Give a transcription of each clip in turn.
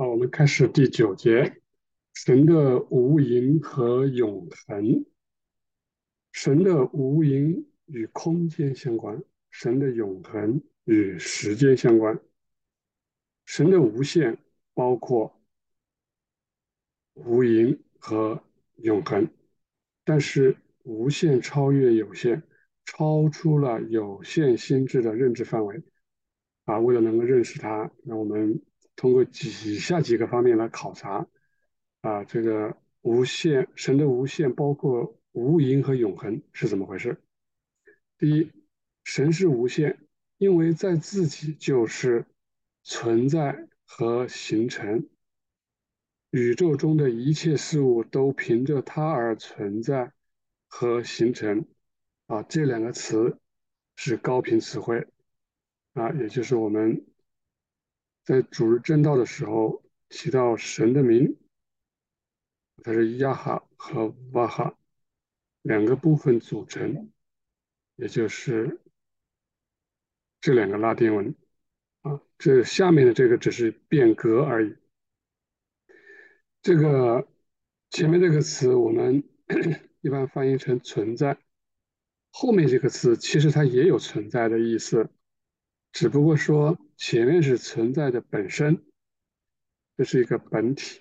好，我们开始第九节，神的无垠和永恒。神的无垠与空间相关，神的永恒与时间相关。神的无限包括无垠和永恒，但是无限超越有限，超出了有限心智的认知范围。啊，为了能够认识它，那我们。通过以下几个方面来考察，啊，这个无限神的无限包括无垠和永恒是怎么回事？第一，神是无限，因为在自己就是存在和形成，宇宙中的一切事物都凭着它而存在和形成，啊，这两个词是高频词汇，啊，也就是我们。在主日正道的时候提到神的名，它是亚哈和瓦哈两个部分组成，也就是这两个拉丁文啊，这下面的这个只是变革而已。这个前面这个词我们 一般翻译成存在，后面这个词其实它也有存在的意思。只不过说前面是存在的本身，这是一个本体，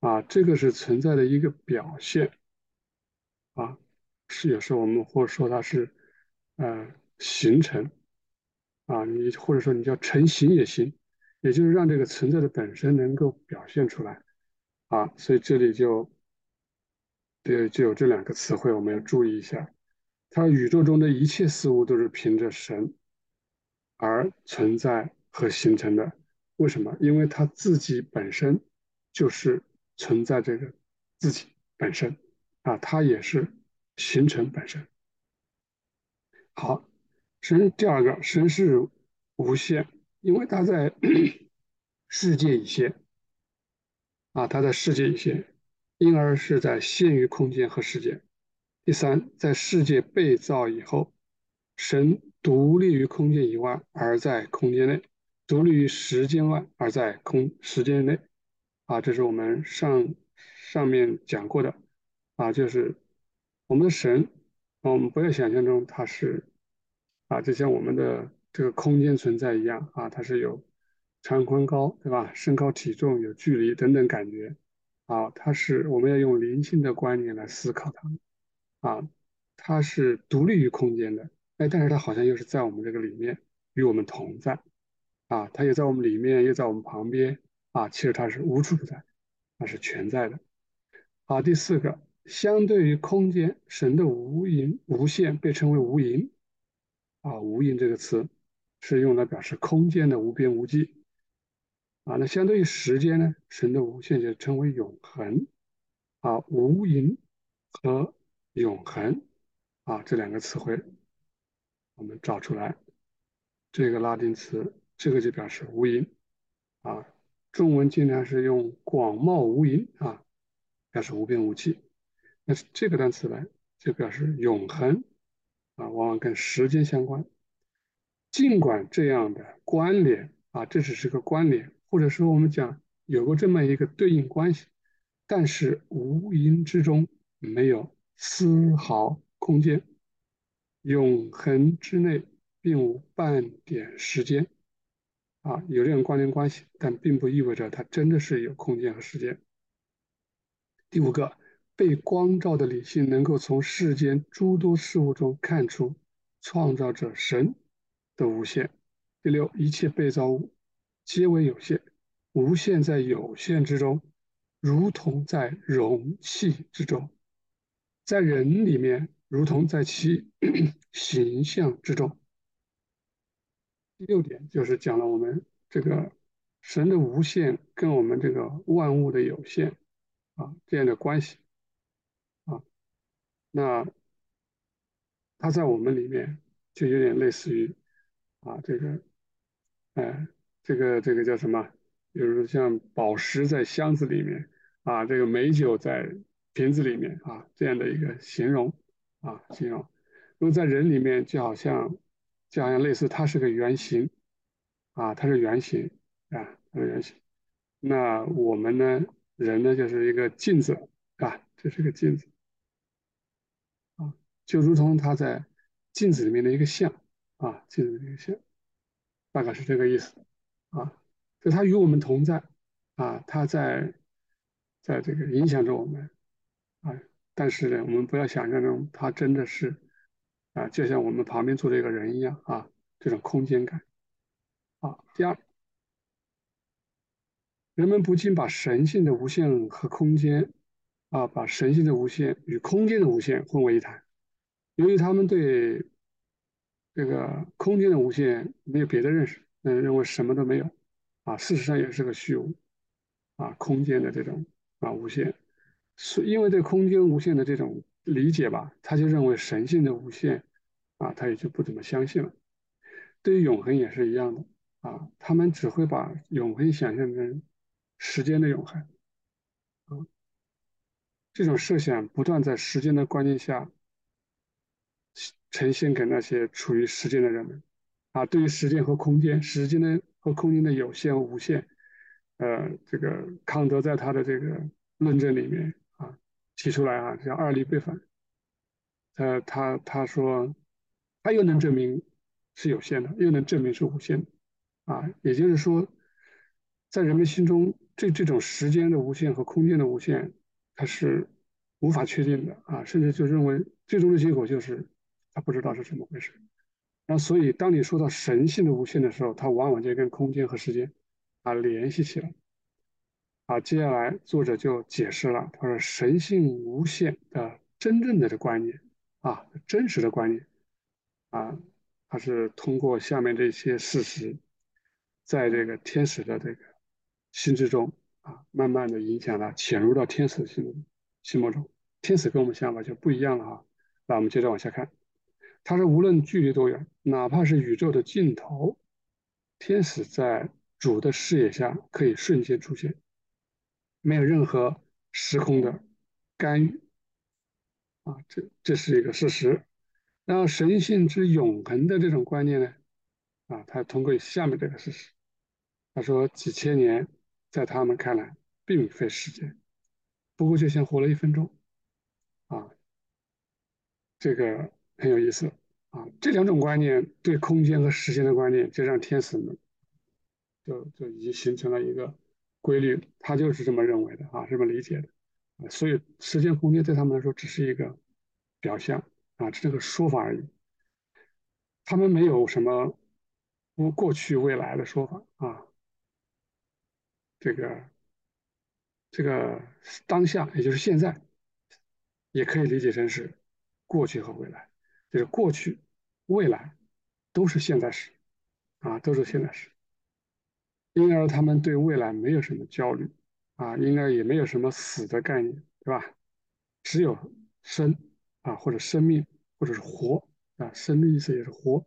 啊，这个是存在的一个表现，啊，是有时候我们或者说它是，呃，形成，啊，你或者说你叫成型也行，也就是让这个存在的本身能够表现出来，啊，所以这里就，对，就有这两个词汇我们要注意一下，它宇宙中的一切事物都是凭着神。而存在和形成的，为什么？因为它自己本身就是存在这个自己本身啊，它也是形成本身。好，神第二个，神是无限，因为它在 世界以限啊，它在世界以限，因而是在限于空间和时间。第三，在世界被造以后，神。独立于空间以外，而在空间内；独立于时间外，而在空时间内。啊，这是我们上上面讲过的。啊，就是我们的神，我们不要想象中它是啊，就像我们的这个空间存在一样啊，它是有长宽高，对吧？身高体重有距离等等感觉。啊，它是我们要用灵性的观念来思考它。啊，它是独立于空间的。哎，但是它好像又是在我们这个里面与我们同在，啊，它也在我们里面，又在我们旁边，啊，其实它是无处不在，它是全在的。好，第四个，相对于空间，神的无垠、无限被称为无垠，啊，无垠这个词是用来表示空间的无边无际，啊，那相对于时间呢，神的无限就称为永恒，啊，无垠和永恒，啊，这两个词汇。我们找出来这个拉丁词，这个就表示无垠啊。中文经常是用广袤无垠啊，表示无边无际。那这个单词呢，就表示永恒啊，往往跟时间相关。尽管这样的关联啊，这只是个关联，或者说我们讲有过这么一个对应关系，但是无垠之中没有丝毫空间。永恒之内并无半点时间，啊，有这种关联关系，但并不意味着它真的是有空间和时间。第五个，被光照的理性能够从世间诸多事物中看出创造者神的无限。第六，一切被造物皆为有限，无限在有限之中，如同在容器之中，在人里面。如同在其 形象之中。第六点就是讲了我们这个神的无限跟我们这个万物的有限啊这样的关系啊，那它在我们里面就有点类似于啊这个哎这个这个叫什么？比如像宝石在箱子里面啊，这个美酒在瓶子里面啊这样的一个形容。啊，形容，如果在人里面，就好像，就好像类似，它是个圆形，啊，它是圆形，啊，它是圆形，那我们呢，人呢就是一个镜子啊，这是个镜子啊，就如同他在镜子里面的一个像啊，镜子的一个像，大概是这个意思啊。就他与我们同在啊，他在在这个影响着我们。但是呢，我们不要想象中他真的是啊，就像我们旁边坐着一个人一样啊，这种空间感啊。第二。人们不禁把神性的无限和空间，啊，把神性的无限与空间的无限混为一谈。由于他们对这个空间的无限没有别的认识，嗯，认为什么都没有，啊，事实上也是个虚无，啊，空间的这种啊无限，是因为对空间无限的这种理解吧，他就认为神性的无限，啊，他也就不怎么相信了。对于永恒也是一样的，啊，他们只会把永恒想象成。时间的永恒，啊，这种设想不断在时间的观念下呈现给那些处于时间的人们，啊，对于时间和空间，时间的和空间的有限和无限，呃，这个康德在他的这个论证里面提出来啊，叫二力背反，呃，他他说，他又能证明是有限的，又能证明是无限的，啊，也就是说，在人们心中。这这种时间的无限和空间的无限，它是无法确定的啊，甚至就认为最终的结果就是他不知道是怎么回事。那所以，当你说到神性的无限的时候，它往往就跟空间和时间啊联系起来。啊，接下来作者就解释了，他说神性无限的真正的的观念啊，真实的观念啊，它是通过下面这些事实，在这个天使的这个。心之中啊，慢慢的影响了，潜入到天使的心心目中。天使跟我们想法就不一样了哈。那我们接着往下看，他说，无论距离多远，哪怕是宇宙的尽头，天使在主的视野下可以瞬间出现，没有任何时空的干预啊，这这是一个事实。然后神性之永恒的这种观念呢，啊，他通过下面这个事实，他说几千年。在他们看来，并非时间，不过就像活了一分钟，啊，这个很有意思啊。这两种观念对空间和时间的观念，就让天使们就就已经形成了一个规律，他就是这么认为的啊，这么理解的。所以时间空间对他们来说只是一个表象啊，这个说法而已。他们没有什么不过去未来的说法啊。这个这个当下，也就是现在，也可以理解成是过去和未来，就是过去、未来都是现在时，啊，都是现在时。因而他们对未来没有什么焦虑，啊，应该也没有什么死的概念，对吧？只有生啊，或者生命，或者是活啊，生的意思也是活，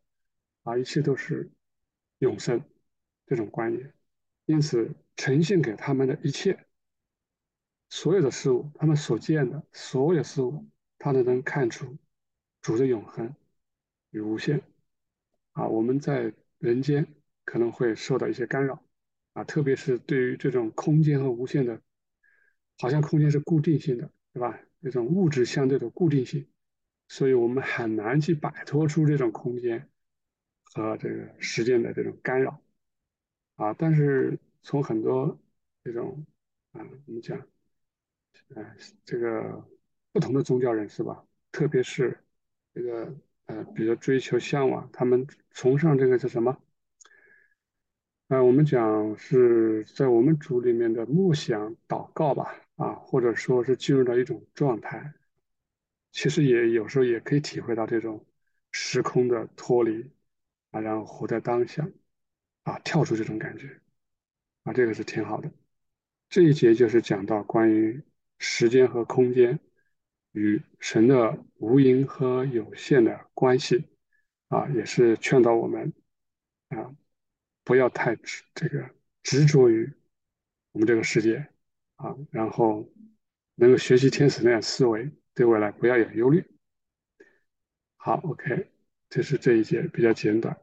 啊，一切都是永生这种观念。因此，呈现给他们的一切，所有的事物，他们所见的所有事物，他都能看出主的永恒与无限。啊，我们在人间可能会受到一些干扰，啊，特别是对于这种空间和无限的，好像空间是固定性的，对吧？这种物质相对的固定性，所以我们很难去摆脱出这种空间和这个时间的这种干扰。啊，但是从很多这种啊，我们讲，呃，这个不同的宗教人士吧，特别是这个呃，比较追求向往，他们崇尚这个叫什么？啊，我们讲是在我们组里面的默想祷告吧，啊，或者说是进入到一种状态，其实也有时候也可以体会到这种时空的脱离啊，然后活在当下。啊，跳出这种感觉，啊，这个是挺好的。这一节就是讲到关于时间和空间与神的无垠和有限的关系，啊，也是劝导我们啊，不要太执这个执着于我们这个世界啊，然后能够学习天使那样思维，对未来不要有忧虑。好，OK，这是这一节比较简短。